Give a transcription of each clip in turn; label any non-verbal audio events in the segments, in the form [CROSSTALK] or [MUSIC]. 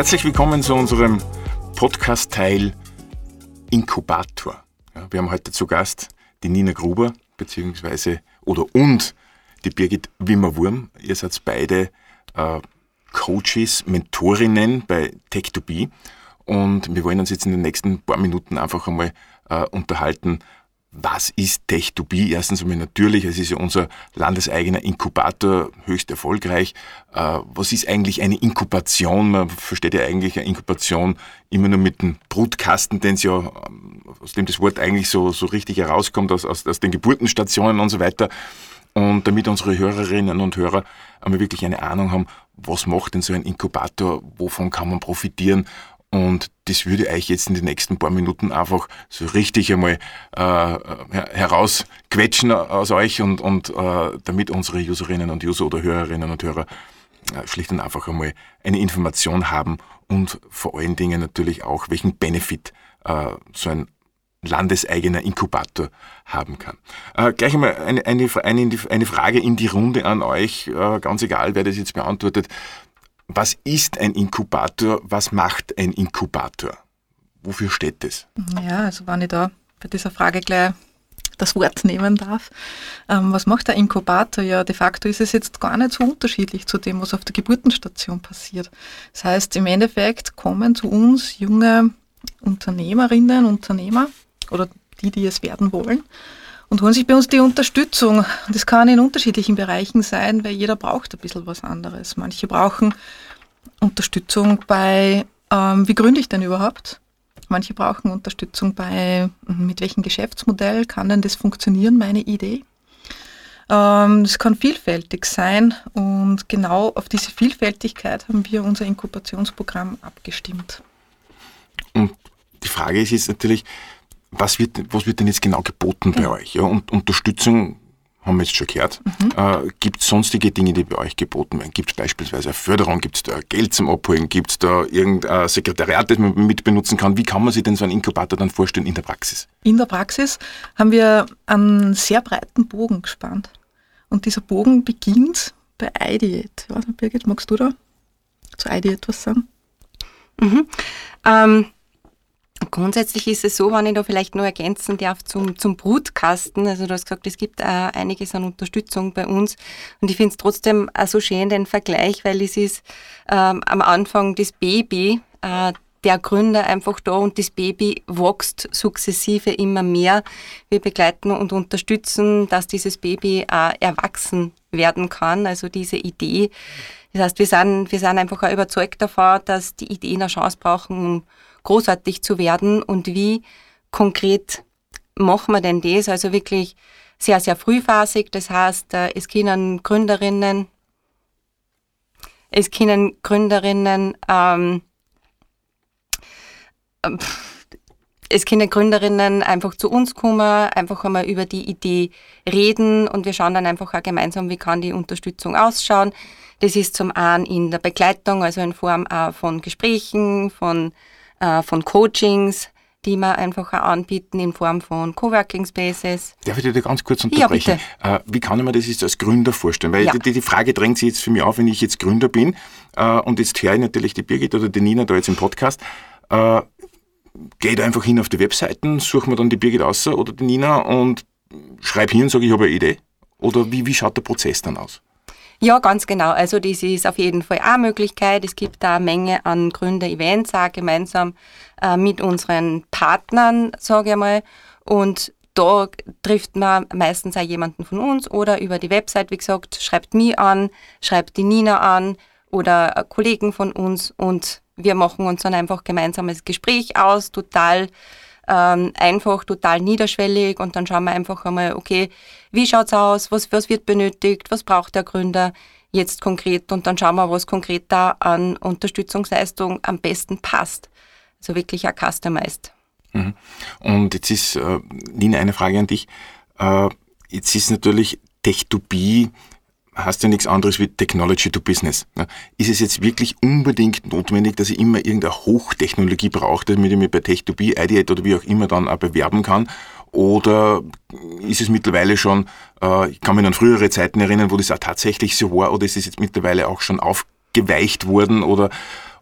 Herzlich willkommen zu unserem Podcast-Teil Inkubator. Ja, wir haben heute zu Gast die Nina Gruber, beziehungsweise oder und die Birgit Wimmer-Wurm. Ihr seid beide äh, Coaches, Mentorinnen bei Tech2B und wir wollen uns jetzt in den nächsten paar Minuten einfach einmal äh, unterhalten, was ist Tech2B? Erstens einmal natürlich, es ist ja unser landeseigener Inkubator, höchst erfolgreich. Äh, was ist eigentlich eine Inkubation? Man versteht ja eigentlich eine Inkubation immer nur mit dem Brutkasten, den es ja, ähm, aus dem das Wort eigentlich so, so richtig herauskommt, aus, aus, aus den Geburtenstationen und so weiter. Und damit unsere Hörerinnen und Hörer einmal wirklich eine Ahnung haben, was macht denn so ein Inkubator, wovon kann man profitieren und das würde ich jetzt in den nächsten paar Minuten einfach so richtig einmal äh, herausquetschen aus euch und, und äh, damit unsere Userinnen und User oder Hörerinnen und Hörer äh, schlicht und einfach einmal eine Information haben und vor allen Dingen natürlich auch, welchen Benefit äh, so ein landeseigener Inkubator haben kann. Äh, gleich einmal eine, eine, eine, eine Frage in die Runde an euch, äh, ganz egal, wer das jetzt beantwortet was ist ein Inkubator? Was macht ein Inkubator? Wofür steht das? Ja, also wenn ich da bei dieser Frage gleich das Wort nehmen darf. Ähm, was macht der Inkubator? Ja, de facto ist es jetzt gar nicht so unterschiedlich zu dem, was auf der Geburtenstation passiert. Das heißt, im Endeffekt kommen zu uns junge Unternehmerinnen, Unternehmer oder die, die es werden wollen und holen sich bei uns die Unterstützung. Das kann in unterschiedlichen Bereichen sein, weil jeder braucht ein bisschen was anderes. Manche brauchen Unterstützung bei, ähm, wie gründe ich denn überhaupt? Manche brauchen Unterstützung bei, mit welchem Geschäftsmodell kann denn das funktionieren, meine Idee? Ähm, das kann vielfältig sein und genau auf diese Vielfältigkeit haben wir unser Inkubationsprogramm abgestimmt. Und die Frage ist jetzt natürlich, was wird, was wird denn jetzt genau geboten bei euch? Ja, und Unterstützung haben wir jetzt schon gehört. Mhm. Äh, gibt es sonstige Dinge, die bei euch geboten werden? Gibt es beispielsweise eine Förderung? Gibt es da Geld zum Abholen? Gibt es da irgendein Sekretariat, das man mitbenutzen kann? Wie kann man sich denn so einen Inkubator dann vorstellen in der Praxis? In der Praxis haben wir einen sehr breiten Bogen gespannt. Und dieser Bogen beginnt bei iDiet. Ja, Birgit, magst du da zu iDiet was sagen? Mhm. Ähm, Grundsätzlich ist es so, wenn ich da vielleicht nur ergänzen darf zum, zum Brutkasten. Also du hast gesagt, es gibt äh, einiges an Unterstützung bei uns. Und ich finde es trotzdem auch so schön, den Vergleich, weil es ist ähm, am Anfang das Baby, äh, der Gründer einfach da und das Baby wächst sukzessive immer mehr. Wir begleiten und unterstützen, dass dieses Baby auch erwachsen werden kann. Also diese Idee. Das heißt, wir sind, wir sind einfach auch überzeugt davon, dass die Ideen eine Chance brauchen, um großartig zu werden und wie konkret machen wir denn das? Also wirklich sehr, sehr frühphasig. Das heißt, äh, es können Gründerinnen, es können Gründerinnen, ähm, äh, es können Gründerinnen einfach zu uns kommen, einfach einmal über die Idee reden und wir schauen dann einfach auch gemeinsam, wie kann die Unterstützung ausschauen. Das ist zum einen in der Begleitung, also in Form auch von Gesprächen, von äh, von Coachings, die wir einfach auch anbieten in Form von Coworking Spaces. Darf ich dir ganz kurz unterbrechen? Ja, äh, wie kann ich mir das jetzt als Gründer vorstellen? Weil ja. die, die, Frage drängt sich jetzt für mich auf, wenn ich jetzt Gründer bin äh, und jetzt höre ich natürlich die Birgit oder die Nina da jetzt im Podcast. Äh, Gehe da einfach hin auf die Webseiten, suche mir dann die Birgit aus oder die Nina und schreibe hin und sage, ich habe eine Idee? Oder wie, wie schaut der Prozess dann aus? Ja, ganz genau. Also das ist auf jeden Fall eine Möglichkeit. Es gibt da eine Menge an Gründer-Events auch gemeinsam äh, mit unseren Partnern, sage ich mal. Und da trifft man meistens auch jemanden von uns oder über die Website, wie gesagt, schreibt mich an, schreibt die Nina an oder Kollegen von uns und wir machen uns dann einfach gemeinsames Gespräch aus, total ähm, einfach, total niederschwellig und dann schauen wir einfach einmal, okay, wie schaut's aus, was, was wird benötigt, was braucht der Gründer jetzt konkret und dann schauen wir, was konkret da an Unterstützungsleistung am besten passt. Also wirklich auch customized. Mhm. Und jetzt ist, äh, Nina, eine Frage an dich. Äh, jetzt ist natürlich Tech2B heißt ja nichts anderes wie Technology to Business. Ist es jetzt wirklich unbedingt notwendig, dass ich immer irgendeine Hochtechnologie brauche, damit ich mich bei Tech2B, Ideate oder wie auch immer dann auch bewerben kann? Oder ist es mittlerweile schon, äh, ich kann mich an frühere Zeiten erinnern, wo das auch tatsächlich so war, oder ist es jetzt mittlerweile auch schon aufgeweicht worden? Oder,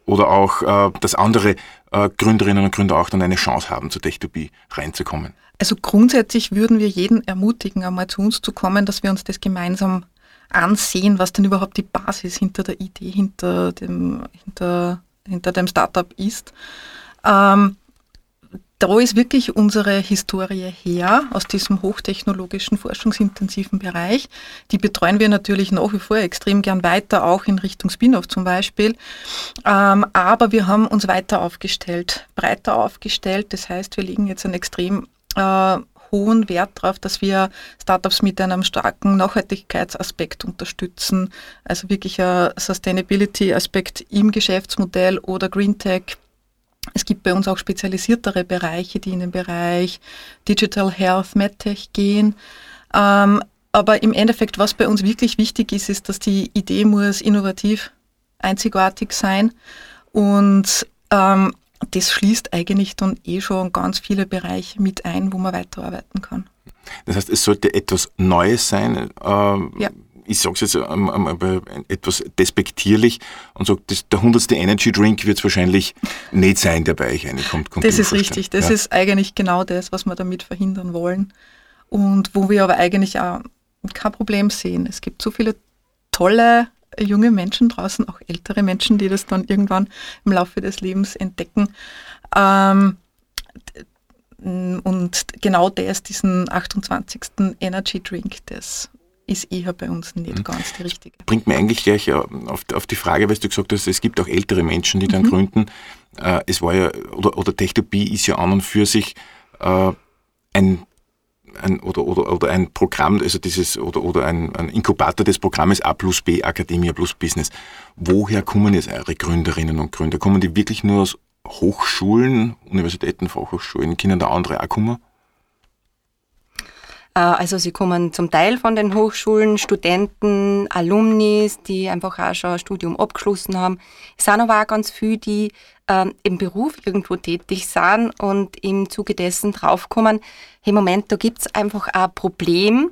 oder auch, äh, dass andere äh, Gründerinnen und Gründer auch dann eine Chance haben, zu Tech2B reinzukommen? Also grundsätzlich würden wir jeden ermutigen, einmal zu uns zu kommen, dass wir uns das gemeinsam ansehen, was denn überhaupt die Basis hinter der Idee, hinter dem, hinter, hinter dem Startup ist. Ähm, da ist wirklich unsere Historie her, aus diesem hochtechnologischen, forschungsintensiven Bereich. Die betreuen wir natürlich nach wie vor extrem gern weiter, auch in Richtung Spin-off zum Beispiel. Ähm, aber wir haben uns weiter aufgestellt, breiter aufgestellt. Das heißt, wir legen jetzt einen extrem äh, hohen Wert darauf, dass wir Startups mit einem starken Nachhaltigkeitsaspekt unterstützen. Also wirklich ein Sustainability-Aspekt im Geschäftsmodell oder Green Tech es gibt bei uns auch spezialisiertere Bereiche, die in den Bereich Digital Health, MedTech gehen. Ähm, aber im Endeffekt, was bei uns wirklich wichtig ist, ist, dass die Idee muss innovativ, einzigartig sein. Und ähm, das schließt eigentlich dann eh schon ganz viele Bereiche mit ein, wo man weiterarbeiten kann. Das heißt, es sollte etwas Neues sein. Ähm, ja ich sage es jetzt etwas despektierlich und sage, der hundertste Energy Drink wird es wahrscheinlich nicht sein, der bei euch reinkommt. Das ist richtig. Das ja. ist eigentlich genau das, was wir damit verhindern wollen. Und wo wir aber eigentlich auch kein Problem sehen. Es gibt so viele tolle junge Menschen draußen, auch ältere Menschen, die das dann irgendwann im Laufe des Lebens entdecken. Ähm, und genau das, diesen 28. Energy Drink, das ist eher bei uns nicht mhm. ganz die richtige. Bringt mir eigentlich gleich auf, auf, die Frage, weil du gesagt hast, es gibt auch ältere Menschen, die dann mhm. gründen. Äh, es war ja, oder, oder Techtopie ist ja an und für sich äh, ein ein, oder, oder, oder ein Programm, also dieses, oder, oder ein, ein Inkubator des Programmes A plus B, Akademia plus Business. Woher kommen jetzt eure Gründerinnen und Gründer? Kommen die wirklich nur aus Hochschulen, Universitäten, Fachhochschulen? Können da andere auch kommen? Äh, also sie kommen zum Teil von den Hochschulen, Studenten, Alumnis, die einfach auch schon ein Studium abgeschlossen haben. Es sind aber auch ganz viele, die äh, im Beruf irgendwo tätig sind und im Zuge dessen draufkommen, hey Moment, da gibt es einfach ein Problem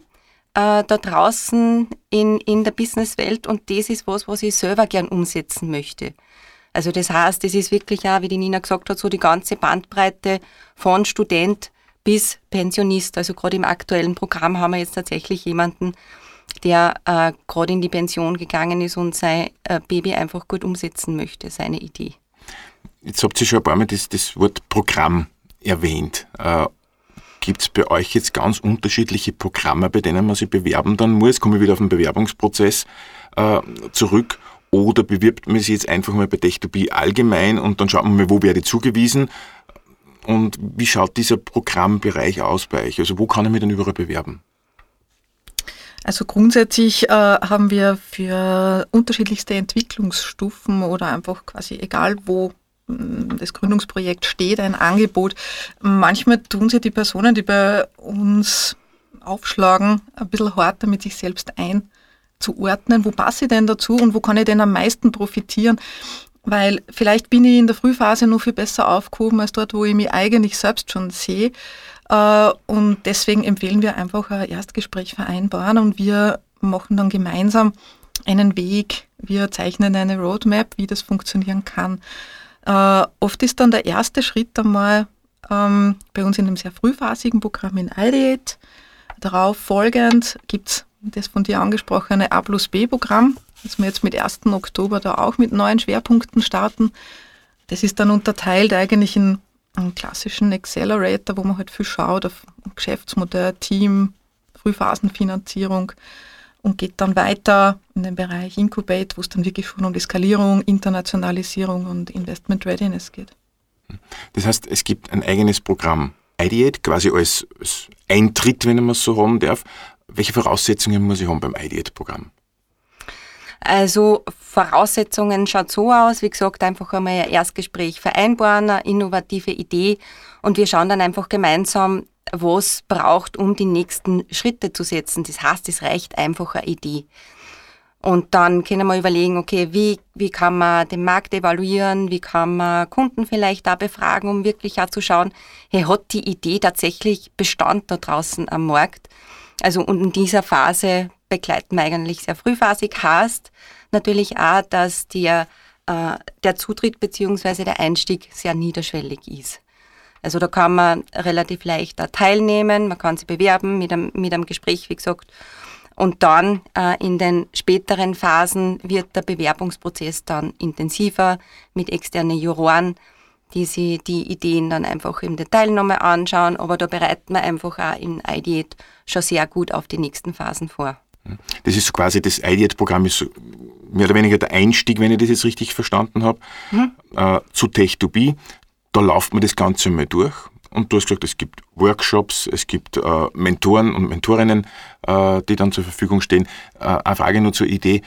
äh, da draußen in, in der Businesswelt und das ist was, was ich selber gern umsetzen möchte. Also das heißt, das ist wirklich auch, wie die Nina gesagt hat, so die ganze Bandbreite von Student bis Pensionist. Also gerade im aktuellen Programm haben wir jetzt tatsächlich jemanden, der äh, gerade in die Pension gegangen ist und sein äh, Baby einfach gut umsetzen möchte, seine Idee. Jetzt habt ihr schon ein paar Mal das, das Wort Programm erwähnt. Äh, Gibt es bei euch jetzt ganz unterschiedliche Programme, bei denen man sich bewerben dann muss? Komme ich wieder auf den Bewerbungsprozess äh, zurück? Oder bewirbt man sich jetzt einfach mal bei Tech2B allgemein und dann schaut man mal, wo werde ich zugewiesen? Und wie schaut dieser Programmbereich aus bei euch? Also wo kann ich mich denn überall bewerben? Also grundsätzlich äh, haben wir für unterschiedlichste Entwicklungsstufen oder einfach quasi egal wo mm, das Gründungsprojekt steht, ein Angebot. Manchmal tun sie die Personen, die bei uns aufschlagen, ein bisschen hart mit sich selbst einzuordnen. Wo passe ich denn dazu und wo kann ich denn am meisten profitieren? Weil vielleicht bin ich in der Frühphase noch viel besser aufgehoben als dort, wo ich mich eigentlich selbst schon sehe. Äh, und deswegen empfehlen wir einfach ein Erstgespräch vereinbaren und wir machen dann gemeinsam einen Weg. Wir zeichnen eine Roadmap, wie das funktionieren kann. Äh, oft ist dann der erste Schritt einmal ähm, bei uns in einem sehr frühphasigen Programm in Ideate. Darauf folgend gibt es das von dir angesprochene A plus B-Programm, dass wir jetzt mit 1. Oktober da auch mit neuen Schwerpunkten starten. Das ist dann unterteilt eigentlich in einen klassischen Accelerator, wo man halt viel schaut auf Geschäftsmodell, Team, Frühphasenfinanzierung und geht dann weiter in den Bereich Incubate, wo es dann wirklich schon um die Skalierung, Internationalisierung und Investment Readiness geht. Das heißt, es gibt ein eigenes Programm, Ideate, quasi als, als Eintritt, wenn man es so haben darf. Welche Voraussetzungen muss ich haben beim Ideate-Programm? Also Voraussetzungen schaut so aus, wie gesagt, einfach einmal ein Erstgespräch vereinbaren, eine innovative Idee und wir schauen dann einfach gemeinsam, was braucht, um die nächsten Schritte zu setzen. Das heißt, es reicht einfach eine Idee. Und dann können wir überlegen, okay, wie, wie kann man den Markt evaluieren, wie kann man Kunden vielleicht da befragen, um wirklich auch zu schauen, hey, hat die Idee tatsächlich Bestand da draußen am Markt? Also und in dieser Phase begleiten wir eigentlich sehr frühphasig. Heißt natürlich auch, dass der äh, der Zutritt bzw. der Einstieg sehr niederschwellig ist. Also da kann man relativ leicht teilnehmen, man kann sich bewerben mit einem, mit einem Gespräch, wie gesagt. Und dann äh, in den späteren Phasen wird der Bewerbungsprozess dann intensiver mit externen Juroren, die sich die Ideen dann einfach im Detail nochmal anschauen. Aber da bereiten wir einfach auch in IDEAT schon sehr gut auf die nächsten Phasen vor. Das ist quasi das IDEAT-Programm, ist mehr oder weniger der Einstieg, wenn ich das jetzt richtig verstanden habe, mhm. äh, zu Tech2B. Da läuft man das Ganze mal durch. Und du hast gesagt, es gibt Workshops, es gibt äh, Mentoren und Mentorinnen, äh, die dann zur Verfügung stehen. Äh, eine Frage nur zur Idee.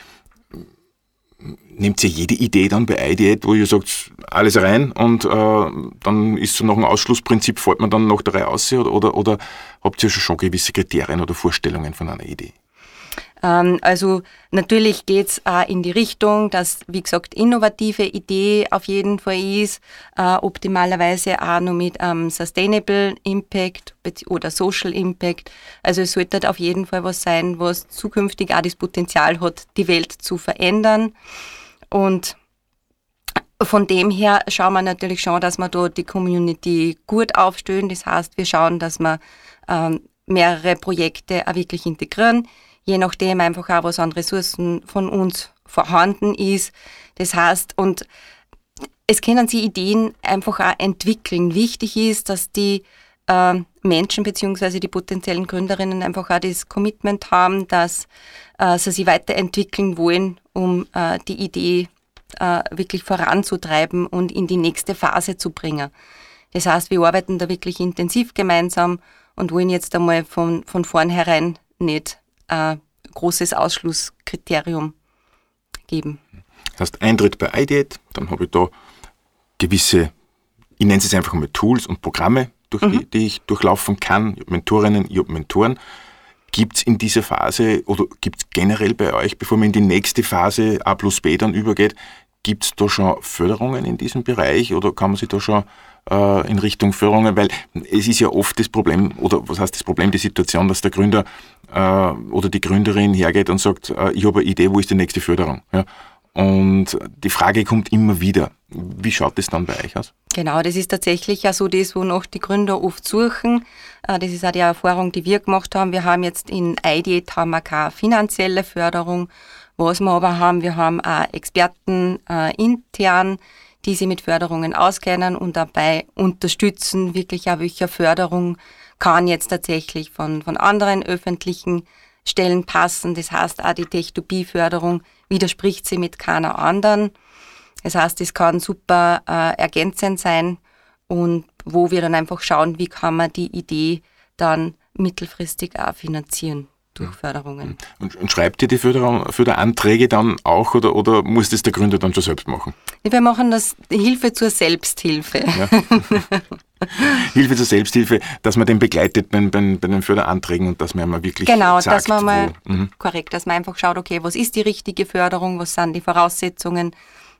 Nehmt ihr jede Idee dann bei IDEAT, wo ihr sagt, alles rein und äh, dann ist so noch ein Ausschlussprinzip, fällt man dann noch der Reihe aus oder, oder, oder habt ihr schon gewisse Kriterien oder Vorstellungen von einer Idee? Ähm, also natürlich geht's es in die Richtung, dass, wie gesagt, innovative Idee auf jeden Fall ist, äh, optimalerweise auch noch mit ähm, Sustainable Impact oder Social Impact. Also es sollte auf jeden Fall was sein, was zukünftig auch das Potenzial hat, die Welt zu verändern. Und von dem her schauen wir natürlich schon, dass wir da die Community gut aufstellen. Das heißt, wir schauen, dass wir ähm, mehrere Projekte auch wirklich integrieren je nachdem einfach auch, was an Ressourcen von uns vorhanden ist. Das heißt, und es können sich Ideen einfach auch entwickeln. Wichtig ist, dass die äh, Menschen bzw. die potenziellen Gründerinnen einfach auch das Commitment haben, dass äh, sie sich weiterentwickeln wollen, um äh, die Idee äh, wirklich voranzutreiben und in die nächste Phase zu bringen. Das heißt, wir arbeiten da wirklich intensiv gemeinsam und wollen jetzt einmal von, von vornherein nicht ein großes Ausschlusskriterium geben. Das heißt, Eintritt bei IDEAT, dann habe ich da gewisse, ich nenne es einfach mal Tools und Programme, durch mhm. die, die, ich durchlaufen kann. Ich habe Mentorinnen, ich habe Mentoren. Gibt es in dieser Phase oder gibt es generell bei euch, bevor man in die nächste Phase A plus B dann übergeht, gibt es da schon Förderungen in diesem Bereich oder kann man sich da schon äh, in Richtung Förderungen, weil es ist ja oft das Problem, oder was heißt das Problem, die Situation, dass der Gründer äh, oder die Gründerin hergeht und sagt, äh, ich habe eine Idee, wo ist die nächste Förderung? Ja? Und die Frage kommt immer wieder, wie schaut das dann bei euch aus? Genau, das ist tatsächlich ja so das, wonach die Gründer oft suchen. Äh, das ist auch die Erfahrung, die wir gemacht haben. Wir haben jetzt in IDET haben wir keine finanzielle Förderung. Was wir aber haben, wir haben auch Experten äh, intern, die sich mit Förderungen auskennen und dabei unterstützen, wirklich auch welche Förderung kann jetzt tatsächlich von, von anderen öffentlichen Stellen passen. Das heißt, auch die Tech2B-Förderung widerspricht sie mit keiner anderen. Das heißt, es kann super äh, ergänzend sein und wo wir dann einfach schauen, wie kann man die Idee dann mittelfristig auch finanzieren durch Förderungen. Und, und schreibt ihr die Förderung, Förderanträge dann auch oder, oder muss das der Gründer dann schon selbst machen? Wir machen das Hilfe zur Selbsthilfe. Ja. [LAUGHS] Hilfe zur Selbsthilfe, dass man den begleitet bei, bei, bei, den Förderanträgen und dass man mal wirklich Genau, sagt, dass man mal, wo, mhm. korrekt, dass man einfach schaut, okay, was ist die richtige Förderung, was sind die Voraussetzungen,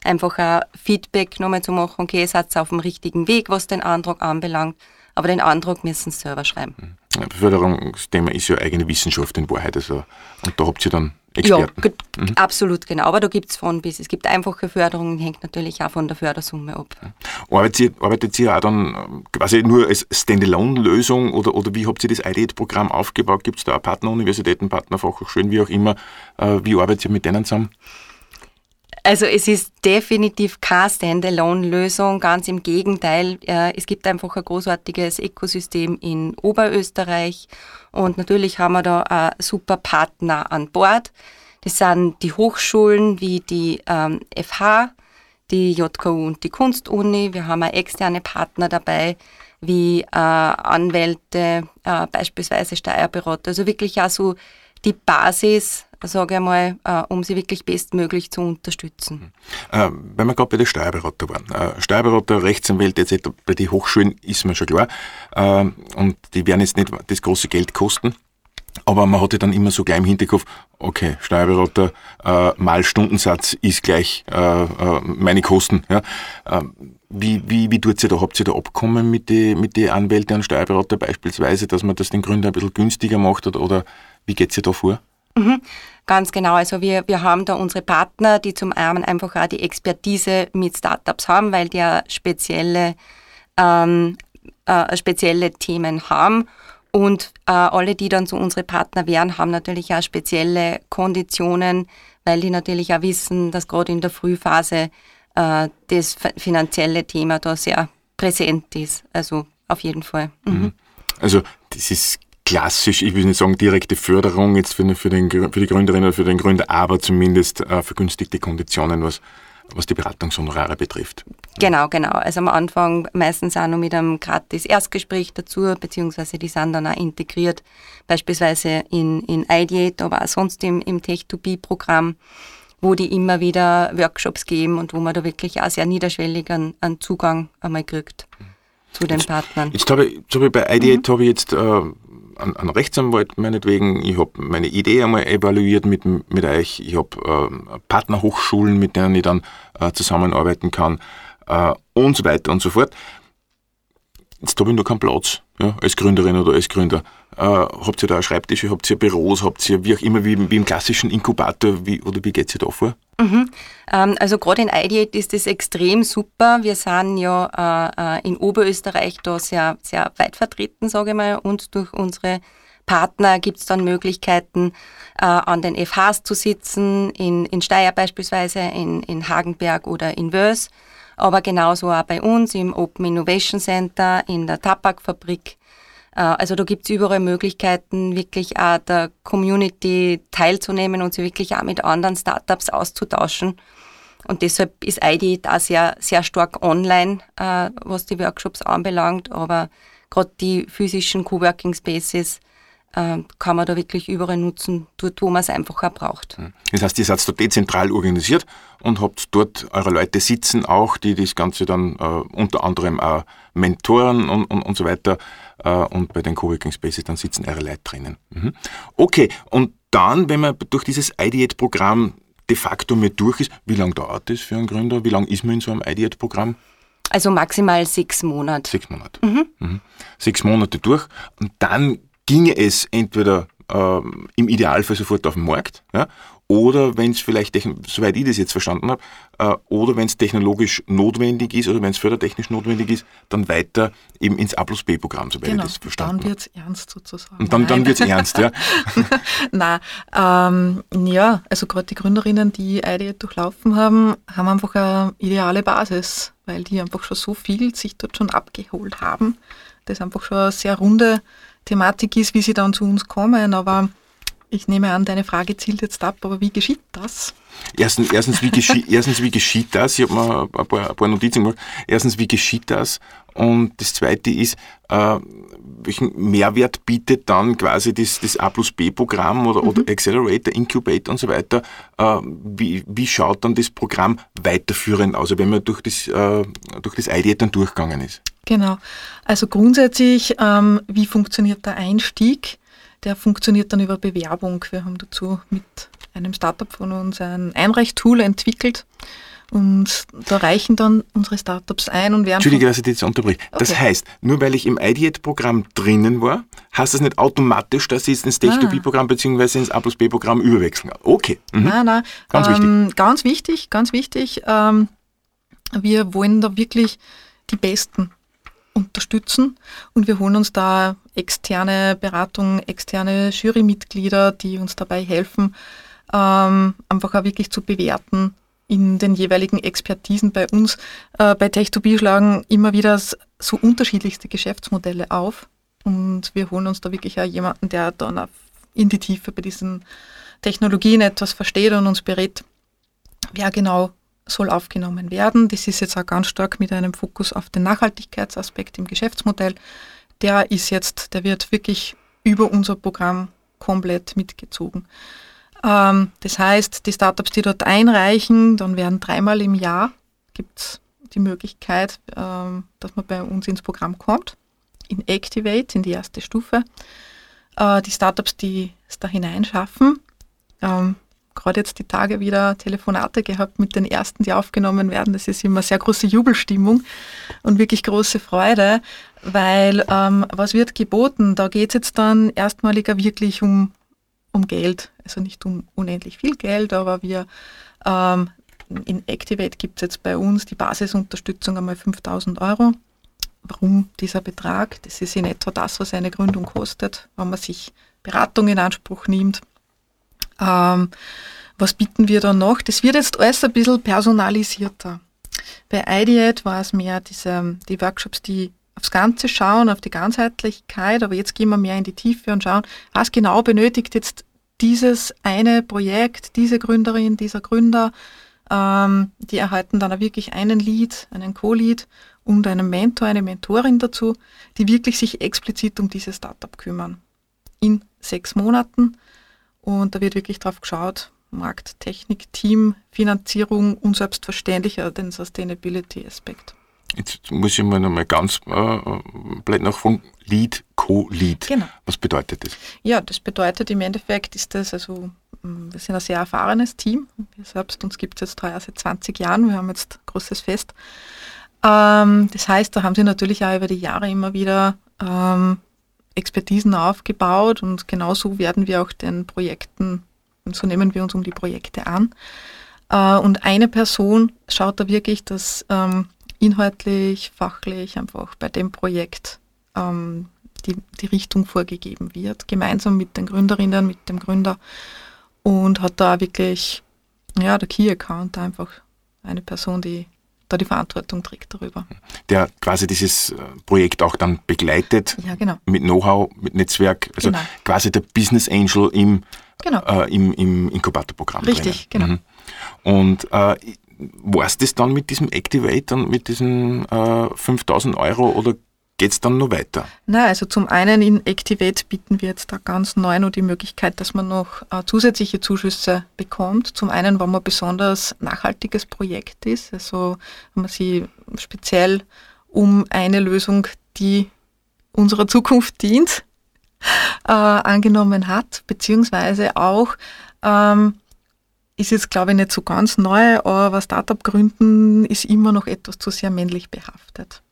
einfach ein Feedback nochmal zu machen, okay, seid ihr auf dem richtigen Weg, was den Antrag anbelangt, aber den Antrag müssen sie selber schreiben. Mhm. Beförderungsthema ist ja eigene Wissenschaft in Wahrheit. Also, und da habt ihr dann Experten. Ja, mhm. absolut, genau. Aber da gibt es von bis. Es gibt einfache Förderungen, hängt natürlich auch von der Fördersumme ab. Arbeitet ihr, arbeitet ihr auch dann ähm, quasi nur als Standalone-Lösung oder, oder wie habt ihr das IDEAT-Programm aufgebaut? Gibt es da Partneruniversitäten, Partnerfachhochschulen, wie auch immer? Äh, wie arbeitet ihr mit denen zusammen? Also es ist definitiv keine Standalone-Lösung, ganz im Gegenteil. Es gibt einfach ein großartiges Ökosystem in Oberösterreich und natürlich haben wir da super Partner an Bord. Das sind die Hochschulen wie die ähm, FH, die JKU und die Kunstuni. Wir haben auch externe Partner dabei, wie äh, Anwälte, äh, beispielsweise Steuerberater. Also wirklich auch so die Basis sage ich mal, äh, um sie wirklich bestmöglich zu unterstützen. Äh, wenn wir gerade bei den Steuerberater waren, äh, Steuerberater, Rechtsanwälte etc., bei den Hochschulen ist mir schon klar, äh, und die werden jetzt nicht das große Geld kosten. Aber man hatte dann immer so gleich im Hinterkopf, okay, Steuerberater mal Stundensatz ist gleich meine Kosten. Ja. Äh, wie, wie, wie tut ihr da? Habt ihr da Abkommen mit den mit die Anwälten und Steuerberater beispielsweise, dass man das den Gründern ein bisschen günstiger macht oder, oder wie geht ihr da vor? Mhm, ganz genau. Also wir, wir haben da unsere Partner, die zum einen einfach auch die Expertise mit Startups haben, weil die ja spezielle, ähm, äh, spezielle Themen haben. Und äh, alle, die dann so unsere Partner wären, haben natürlich auch spezielle Konditionen, weil die natürlich auch wissen, dass gerade in der Frühphase äh, das finanzielle Thema da sehr präsent ist. Also auf jeden Fall. Mhm. mhm. Also das ist klassisch, ich will nicht sagen direkte Förderung jetzt für, für, den, für die Gründerin oder für den Gründer, aber zumindest äh, vergünstigte Konditionen, was, was die Beratungshonorare betrifft. Genau, genau. Also am Anfang meistens auch noch mit einem gratis Erstgespräch dazu, beziehungsweise die sind dann auch integriert, beispielsweise in, in Ideate, aber auch sonst im, im Tech2B-Programm, wo die immer wieder Workshops geben und wo man da wirklich auch sehr niederschwellig einen, einen Zugang einmal kriegt zu den Partnern. Jetzt habe ich, jetzt habe ich bei Ideate mhm. habe ich jetzt äh, einen, einen Rechtsanwalt meinetwegen, ich habe meine Idee einmal evaluiert mit, mit euch, ich habe äh, Partnerhochschulen, mit denen ich dann äh, zusammenarbeiten kann äh, und so weiter und so fort. Jetzt habe ich nur keinen Platz ja, als Gründerin oder als Gründer. Äh, habt ihr da Schreibtische, habt ihr Büros, habt ihr wie auch immer wie, wie im klassischen Inkubator wie, oder wie geht ihr da vor? Mhm. Ähm, also gerade in Ideate ist das extrem super. Wir sind ja äh, äh, in Oberösterreich da sehr, sehr weit vertreten, sage ich mal, und durch unsere Partner gibt es dann Möglichkeiten, äh, an den FHs zu sitzen, in, in Steyr beispielsweise, in, in Hagenberg oder in Wörs, aber genauso auch bei uns im Open Innovation Center, in der Tabakfabrik äh, also da gibt es überall Möglichkeiten, wirklich auch der Community teilzunehmen und sich wirklich auch mit anderen Startups auszutauschen. Und deshalb ist ID da sehr, sehr stark online, äh, was die Workshops anbelangt. Aber gerade die physischen Coworking Spaces kann man da wirklich überall nutzen, dort, wo man es einfach auch braucht. Hm. Das heißt, ihr seid da dezentral organisiert und habt dort eure Leute sitzen auch, die das Ganze dann äh, unter anderem auch mentoren und, und, und so weiter äh, und bei den Coworking Spaces dann sitzen eure Leute drinnen. Mhm. Okay, und dann, wenn man durch dieses Ideate-Programm de facto mit durch ist, wie lange dauert das für einen Gründer? Wie lange ist man in so einem Ideate-Programm? Also maximal sechs Monate. Sechs Monate. Mhm. Mhm. Sechs Monate durch und dann ginge es entweder ähm, im Idealfall sofort auf den Markt ja, oder wenn es vielleicht, soweit ich das jetzt verstanden habe, äh, oder wenn es technologisch notwendig ist oder wenn es fördertechnisch notwendig ist, dann weiter eben ins A plus B-Programm, soweit genau, ich das verstanden habe. dann wird es ernst sozusagen. Und dann, dann wird es ernst, ja. [LAUGHS] Nein, ähm, ja, also gerade die Gründerinnen, die IDEA durchlaufen haben, haben einfach eine ideale Basis, weil die einfach schon so viel sich dort schon abgeholt haben. Das einfach schon eine sehr runde Thematik ist, wie sie dann zu uns kommen, aber ich nehme an, deine Frage zielt jetzt ab, aber wie geschieht das? Erstens, erstens, wie, geschieht, [LAUGHS] erstens wie geschieht das? Ich habe mir ein paar, ein paar, Notizen gemacht. Erstens, wie geschieht das? Und das Zweite ist, äh, welchen Mehrwert bietet dann quasi das, das A plus B-Programm oder, mhm. oder Accelerator, Incubator und so weiter? Äh, wie, wie schaut dann das Programm weiterführend aus, wenn man durch das, äh, durch das IDEA dann durchgegangen ist? Genau. Also grundsätzlich, ähm, wie funktioniert der Einstieg? Der funktioniert dann über Bewerbung. Wir haben dazu mit einem Startup von uns ein Einreichtool entwickelt. Und da reichen dann unsere Startups ein und werden. Entschuldige, dass ich dich jetzt unterbreche. Okay. Das heißt, nur weil ich im Ideate-Programm drinnen war, heißt das nicht automatisch, dass ich jetzt ins Tech2B-Programm bzw. ins A plus B-Programm überwechseln kann. Okay. Mhm. Nein, nein. Ganz ähm, wichtig. Ganz wichtig, ganz wichtig. Ähm, wir wollen da wirklich die Besten unterstützen und wir holen uns da externe Beratung, externe Jurymitglieder, die uns dabei helfen, ähm, einfach auch wirklich zu bewerten in den jeweiligen Expertisen bei uns. Äh, bei Tech2B schlagen immer wieder so unterschiedlichste Geschäftsmodelle auf und wir holen uns da wirklich auch jemanden, der dann in die Tiefe bei diesen Technologien etwas versteht und uns berät, wer genau soll aufgenommen werden. Das ist jetzt auch ganz stark mit einem Fokus auf den Nachhaltigkeitsaspekt im Geschäftsmodell. Der ist jetzt, der wird wirklich über unser Programm komplett mitgezogen. Ähm, das heißt, die Startups, die dort einreichen, dann werden dreimal im Jahr gibt die Möglichkeit, ähm, dass man bei uns ins Programm kommt, in Activate, in die erste Stufe. Äh, die Startups, die es da hineinschaffen, ähm, gerade jetzt die Tage wieder Telefonate gehabt mit den ersten, die aufgenommen werden. Das ist immer sehr große Jubelstimmung und wirklich große Freude, weil ähm, was wird geboten? Da geht es jetzt dann erstmaliger wirklich um, um Geld, also nicht um unendlich viel Geld, aber wir ähm, in Activate gibt es jetzt bei uns die Basisunterstützung einmal 5000 Euro. Warum dieser Betrag? Das ist in etwa das, was eine Gründung kostet, wenn man sich Beratung in Anspruch nimmt. Ähm, was bieten wir dann noch? Das wird jetzt alles ein bisschen personalisierter. Bei Ideate war es mehr diese, die Workshops, die aufs Ganze schauen, auf die Ganzheitlichkeit, aber jetzt gehen wir mehr in die Tiefe und schauen, was genau benötigt jetzt dieses eine Projekt, diese Gründerin, dieser Gründer. Ähm, die erhalten dann auch wirklich einen Lead, einen Co-Lead und einen Mentor, eine Mentorin dazu, die wirklich sich explizit um dieses Startup kümmern. In sechs Monaten. Und da wird wirklich drauf geschaut, Markt, Technik, Team, Finanzierung und selbstverständlich den Sustainability-Aspekt. Jetzt muss ich mal nochmal ganz äh, blöd nachfragen. Lead, Co-Lead. Genau. Was bedeutet das? Ja, das bedeutet im Endeffekt ist das, also mm, wir sind ein sehr erfahrenes Team. Wir selbst, uns gibt es jetzt heuer seit 20 Jahren. Wir haben jetzt ein großes Fest. Ähm, das heißt, da haben sie natürlich auch über die Jahre immer wieder ähm, Expertisen aufgebaut und genauso werden wir auch den Projekten, so nehmen wir uns um die Projekte an. Äh, und eine Person schaut da wirklich, dass ähm, inhaltlich, fachlich einfach bei dem Projekt ähm, die, die Richtung vorgegeben wird, gemeinsam mit den Gründerinnen, mit dem Gründer und hat da wirklich, ja, der Key Account einfach eine Person, die da die Verantwortung trägt darüber. Der quasi dieses äh, Projekt auch dann begleitet. Ja, genau. Mit Know-how, mit Netzwerk. Also genau. quasi der Business Angel im, genau. äh, im, im Inkubatorprogramm. Richtig, drinnen. genau. Mhm. Und äh, war es das dann mit diesem Activate und mit diesen äh, 5000 Euro oder geht es dann noch weiter? Na, also zum einen in Activate bieten wir jetzt da ganz neu noch die Möglichkeit, dass man noch äh, zusätzliche Zuschüsse bekommt. Zum einen, wenn man besonders nachhaltiges Projekt ist, also wenn man sie speziell um eine Lösung, die unserer Zukunft dient, äh, angenommen hat, beziehungsweise auch ähm, ist jetzt, glaube ich, nicht so ganz neu, aber Startup gründen ist immer noch etwas zu sehr männlich behaftet.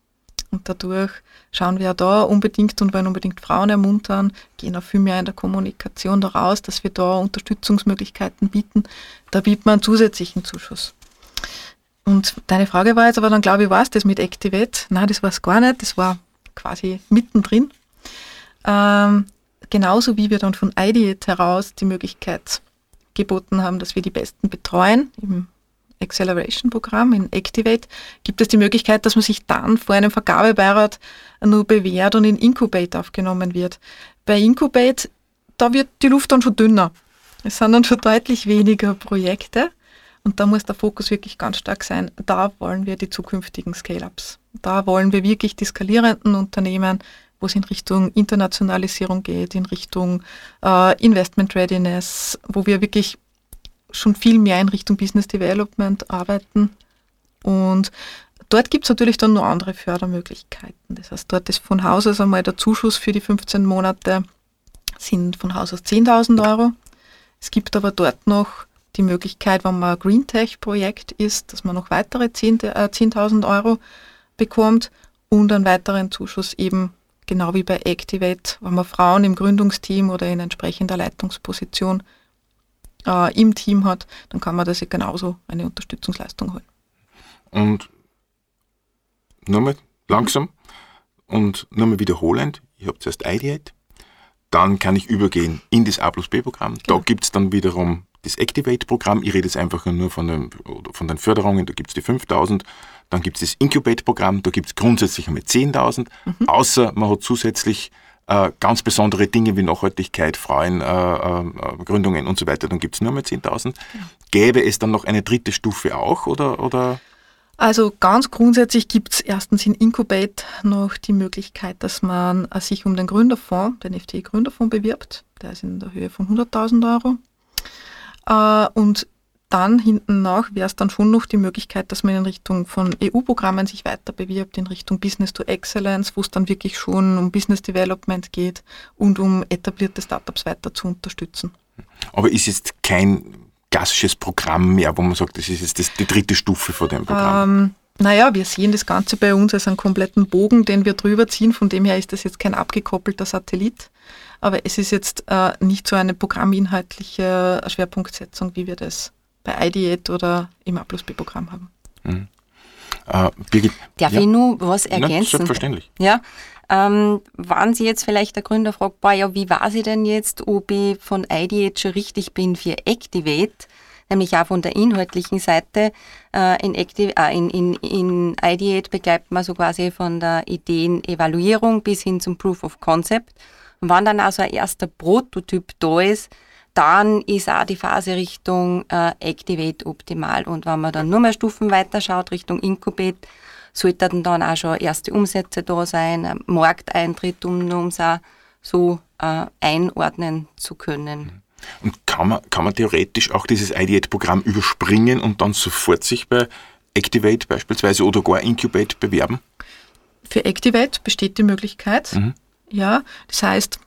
Und dadurch schauen wir da unbedingt und wollen unbedingt Frauen ermuntern, gehen auch viel mehr in der Kommunikation daraus, dass wir da Unterstützungsmöglichkeiten bieten. Da bietet man einen zusätzlichen Zuschuss. Und deine Frage war jetzt aber dann, glaube ich, war es das mit Activate? Nein, das war es gar nicht. Das war quasi mittendrin. Ähm, genauso wie wir dann von Ideate heraus die Möglichkeit geboten haben, dass wir die Besten betreuen im Acceleration-Programm, in Activate, gibt es die Möglichkeit, dass man sich dann vor einem Vergabebeirat nur bewährt und in Incubate aufgenommen wird. Bei Incubate, da wird die Luft dann schon dünner. Es sind dann schon deutlich weniger Projekte und da muss der Fokus wirklich ganz stark sein. Da wollen wir die zukünftigen Scale-Ups. Da wollen wir wirklich die skalierenden Unternehmen, wo es in Richtung Internationalisierung geht, in Richtung äh, Investment Readiness, wo wir wirklich schon viel mehr in Richtung Business Development arbeiten. Und dort gibt es natürlich dann noch andere Fördermöglichkeiten. Das heißt, dort ist von Haus aus einmal der Zuschuss für die 15 Monate sind von Haus aus 10.000 Euro. Es gibt aber dort noch die Möglichkeit, wenn man ein Green Tech Projekt ist, dass man noch weitere 10.000 äh, Euro bekommt und einen weiteren Zuschuss eben genau wie bei Activate, wenn man Frauen im Gründungsteam oder in entsprechender Leitungsposition äh, im Team hat, dann kann man da sich genauso eine Unterstützungsleistung holen. Und nochmal langsam und nochmal wiederholend, ich habe zuerst Ideate, dann kann ich übergehen in das A plus B-Programm. Genau. Da gibt es dann wiederum das Activate-Programm. Ich rede jetzt einfach nur von den, von den Förderungen, da gibt es die 5000. Dann gibt es das Incubate-Programm, da gibt es grundsätzlich einmal 10.000, mhm. außer man hat zusätzlich äh, ganz besondere Dinge wie Nachhaltigkeit, Frauen, äh, äh, und so weiter, dann gibt es nur mehr 10.000. Gäbe es dann noch eine dritte Stufe auch oder? oder? Also ganz grundsätzlich gibt es erstens in Incubate noch die Möglichkeit, dass man äh, sich um den Gründerfonds, den FTE Gründerfonds bewirbt. Der ist in der Höhe von 100.000 Euro. Äh, und dann hinten nach wäre es dann schon noch die Möglichkeit, dass man in Richtung von EU-Programmen sich weiter bewirbt, in Richtung Business to Excellence, wo es dann wirklich schon um Business Development geht und um etablierte Startups weiter zu unterstützen. Aber ist jetzt kein klassisches Programm mehr, wo man sagt, das ist jetzt das, die dritte Stufe von dem Programm? Ähm, Naja, wir sehen das Ganze bei uns als einen kompletten Bogen, den wir drüber ziehen. Von dem her ist das jetzt kein abgekoppelter Satellit. Aber es ist jetzt äh, nicht so eine programminhaltliche Schwerpunktsetzung, wie wir das bei IDEAT oder im A plus B-Programm haben. Mhm. Äh, Birgit, Darf ja. ich nur was ergänzen? Na, selbstverständlich. Ja, ähm, waren Sie jetzt vielleicht der Gründer fragt, boah, ja, wie weiß ich denn jetzt, ob ich von IDEAT schon richtig bin für Activate? nämlich auch von der inhaltlichen Seite. Äh, in, Active, äh, in, in, in Ideate begleitet man so quasi von der Ideenevaluierung bis hin zum Proof of Concept. Und wenn dann also ein erster Prototyp da ist, dann ist auch die Phase Richtung äh, Activate optimal. Und wenn man dann nur mehr Stufen weiter schaut, Richtung Incubate, sollten dann auch schon erste Umsätze da sein, Markteintritt, um uns auch so äh, einordnen zu können. Und kann man, kann man theoretisch auch dieses Ideate-Programm überspringen und dann sofort sich bei Activate beispielsweise oder gar Incubate bewerben? Für Activate besteht die Möglichkeit. Mhm. Ja, das heißt,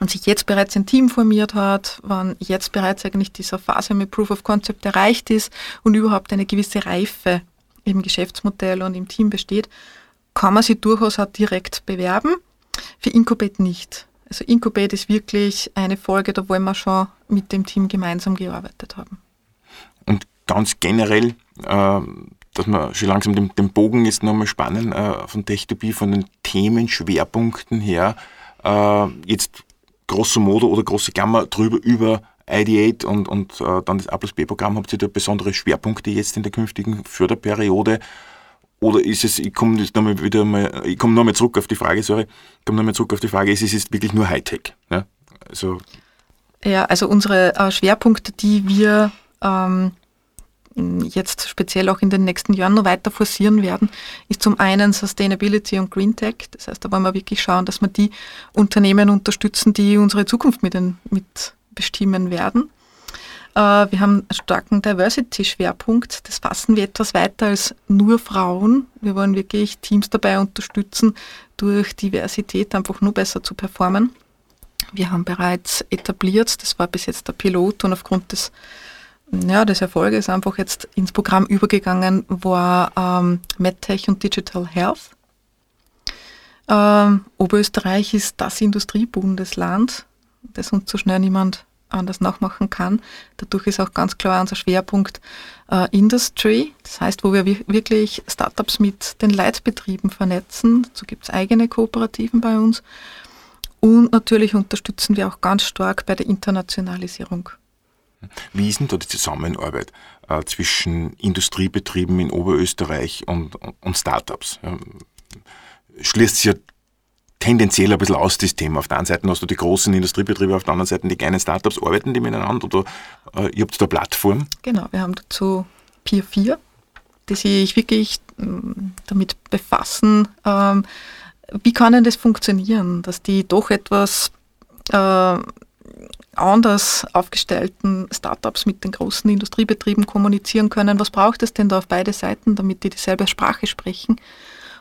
wenn sich jetzt bereits ein Team formiert hat, wenn jetzt bereits eigentlich dieser Phase mit Proof of Concept erreicht ist und überhaupt eine gewisse Reife im Geschäftsmodell und im Team besteht, kann man sich durchaus auch direkt bewerben. Für Incubate nicht. Also Incubate ist wirklich eine Folge, da wollen wir schon mit dem Team gemeinsam gearbeitet haben. Und ganz generell, äh, dass wir schon langsam den, den Bogen jetzt nochmal spannen äh, von Tech2B, von den Themenschwerpunkten her, äh, jetzt grosso modo oder große Klammer drüber über ID8 und, und äh, dann das A plus B-Programm, habt ihr da besondere Schwerpunkte jetzt in der künftigen Förderperiode? Oder ist es, ich komme nochmal wieder mal, ich komme nochmal zurück auf die Frage, sorry, ich komme nochmal zurück auf die Frage, ist es jetzt wirklich nur Hightech? Ja, also, ja, also unsere äh, Schwerpunkte, die wir ähm, jetzt speziell auch in den nächsten Jahren noch weiter forcieren werden, ist zum einen Sustainability und Green Tech. Das heißt, da wollen wir wirklich schauen, dass wir die Unternehmen unterstützen, die unsere Zukunft mit, mit bestimmen werden. Äh, wir haben einen starken Diversity-Schwerpunkt. Das fassen wir etwas weiter als nur Frauen. Wir wollen wirklich Teams dabei unterstützen, durch Diversität einfach nur besser zu performen. Wir haben bereits etabliert, das war bis jetzt der Pilot und aufgrund des, ja, des Erfolges einfach jetzt ins Programm übergegangen, war ähm, MedTech und Digital Health. Ähm, Oberösterreich ist das Industriebundesland, das uns so schnell niemand anders nachmachen kann. Dadurch ist auch ganz klar unser Schwerpunkt äh, Industry, das heißt, wo wir wirklich Startups mit den Leitbetrieben vernetzen. Dazu gibt es eigene Kooperativen bei uns. Und natürlich unterstützen wir auch ganz stark bei der Internationalisierung. Wie ist denn da die Zusammenarbeit äh, zwischen Industriebetrieben in Oberösterreich und, und Startups? Schließt sich ja tendenziell ein bisschen aus, das Thema. Auf der einen Seite hast du die großen Industriebetriebe, auf der anderen Seite die kleinen Startups. Arbeiten die miteinander oder äh, ihr habt da Plattform? Genau, wir haben dazu Peer 4, die sich wirklich ähm, damit befassen, ähm, wie kann denn das funktionieren, dass die doch etwas äh, anders aufgestellten Startups mit den großen Industriebetrieben kommunizieren können. Was braucht es denn da auf beide Seiten, damit die dieselbe Sprache sprechen?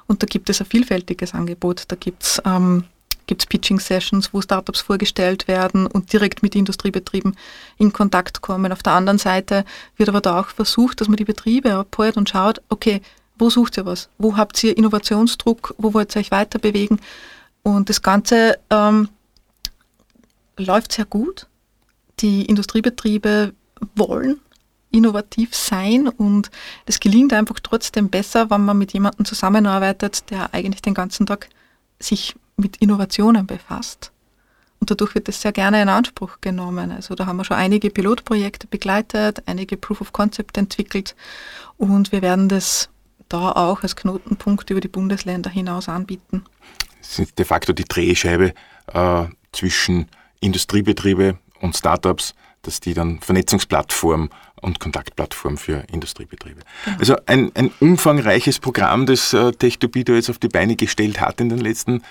Und da gibt es ein vielfältiges Angebot. Da gibt es ähm, gibt's Pitching-Sessions, wo Startups vorgestellt werden und direkt mit Industriebetrieben in Kontakt kommen. Auf der anderen Seite wird aber da auch versucht, dass man die Betriebe abholt und schaut, okay, wo sucht ihr was? Wo habt ihr Innovationsdruck? Wo wollt ihr euch weiter bewegen? Und das Ganze ähm, läuft sehr gut. Die Industriebetriebe wollen innovativ sein und das gelingt einfach trotzdem besser, wenn man mit jemandem zusammenarbeitet, der eigentlich den ganzen Tag sich mit Innovationen befasst. Und dadurch wird das sehr gerne in Anspruch genommen. Also da haben wir schon einige Pilotprojekte begleitet, einige Proof of Concept entwickelt und wir werden das da auch als Knotenpunkt über die Bundesländer hinaus anbieten. Das sind de facto die Drehscheibe äh, zwischen Industriebetriebe und Startups, dass die dann Vernetzungsplattform und Kontaktplattform für Industriebetriebe. Genau. Also ein, ein umfangreiches Programm, das äh, Tech2B da jetzt auf die Beine gestellt hat in den letzten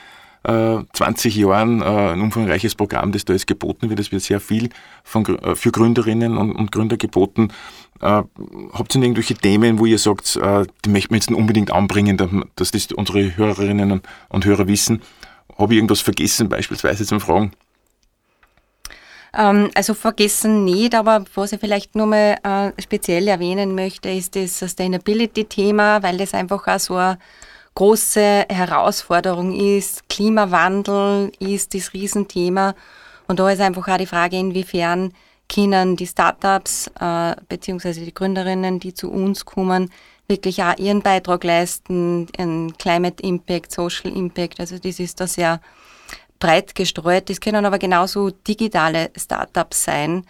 äh, 20 Jahren, äh, ein umfangreiches Programm, das da jetzt geboten wird. Es wird sehr viel von, äh, für Gründerinnen und, und, Gründer geboten. Äh, habt ihr irgendwelche Themen, wo ihr sagt, äh, die möchten wir jetzt unbedingt anbringen, dass das unsere Hörerinnen und Hörer wissen? Habe ich irgendwas vergessen, beispielsweise zum Fragen? Ähm, also vergessen nicht, aber was ich vielleicht nur mal äh, speziell erwähnen möchte, ist das Sustainability-Thema, weil das einfach auch so eine große Herausforderung ist. Klimawandel ist das Riesenthema. Und da ist einfach auch die Frage, inwiefern können die Startups äh, beziehungsweise die Gründerinnen, die zu uns kommen, wirklich auch ihren Beitrag leisten, ein Climate Impact, Social Impact. Also das ist da sehr breit gestreut. Das können aber genauso digitale Startups sein.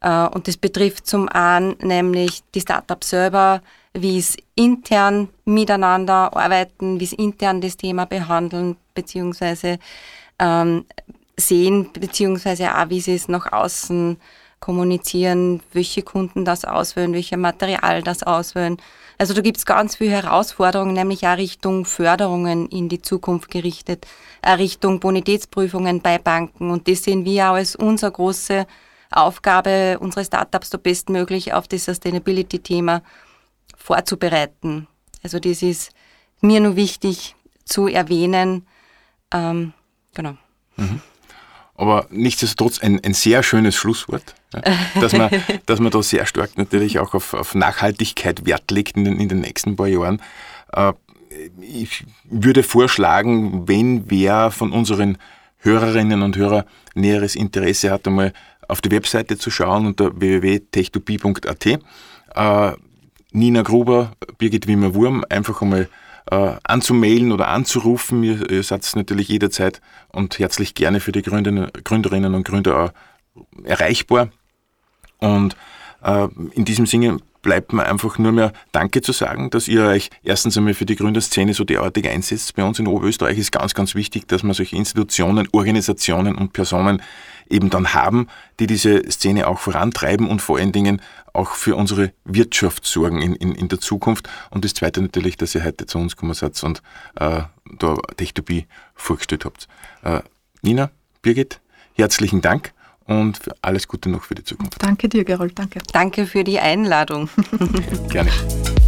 Äh, und das betrifft zum einen nämlich die Startups selber, wie es intern miteinander arbeiten, wie es intern das Thema behandeln, beziehungsweise ähm, sehen, beziehungsweise auch, wie sie es nach außen kommunizieren, welche Kunden das auswählen, welche Material das auswählen. Also da gibt es ganz viele Herausforderungen, nämlich auch Richtung Förderungen in die Zukunft gerichtet, auch Richtung Bonitätsprüfungen bei Banken. Und das sehen wir auch als unsere große Aufgabe, unsere Startups da bestmöglich auf das Sustainability-Thema vorzubereiten. Also das ist mir nur wichtig zu erwähnen. Ähm, genau. Mhm. Aber nichtsdestotrotz ein, ein sehr schönes Schlusswort, dass, man, dass man da sehr stark natürlich auch auf, auf Nachhaltigkeit Wert legt in den, in den nächsten paar Jahren. Äh, ich würde vorschlagen, wenn wer von unseren Hörerinnen und Hörern näheres Interesse hat, einmal auf die Webseite zu schauen unter www.techtopie.at. Äh, Nina Gruber, Birgit Wimmer-Wurm, einfach einmal äh, anzumailen oder anzurufen. Ihr, ihr seid natürlich jederzeit und herzlich gerne für die Gründerinnen und Gründer erreichbar. Und äh, in diesem Sinne bleibt mir einfach nur mehr Danke zu sagen, dass ihr euch erstens einmal für die Gründerszene so derartig einsetzt. Bei uns in Oberösterreich ist ganz, ganz wichtig, dass wir solche Institutionen, Organisationen und Personen eben dann haben, die diese Szene auch vorantreiben und vor allen Dingen auch für unsere Wirtschaft sorgen in, in, in der Zukunft. Und das Zweite natürlich, dass ihr heute zu uns gekommen seid und äh, da Techtopie vorgestellt habt. Äh, Nina, Birgit, herzlichen Dank und alles Gute noch für die Zukunft. Danke dir, Gerold. Danke. Danke für die Einladung. Gerne. [LAUGHS]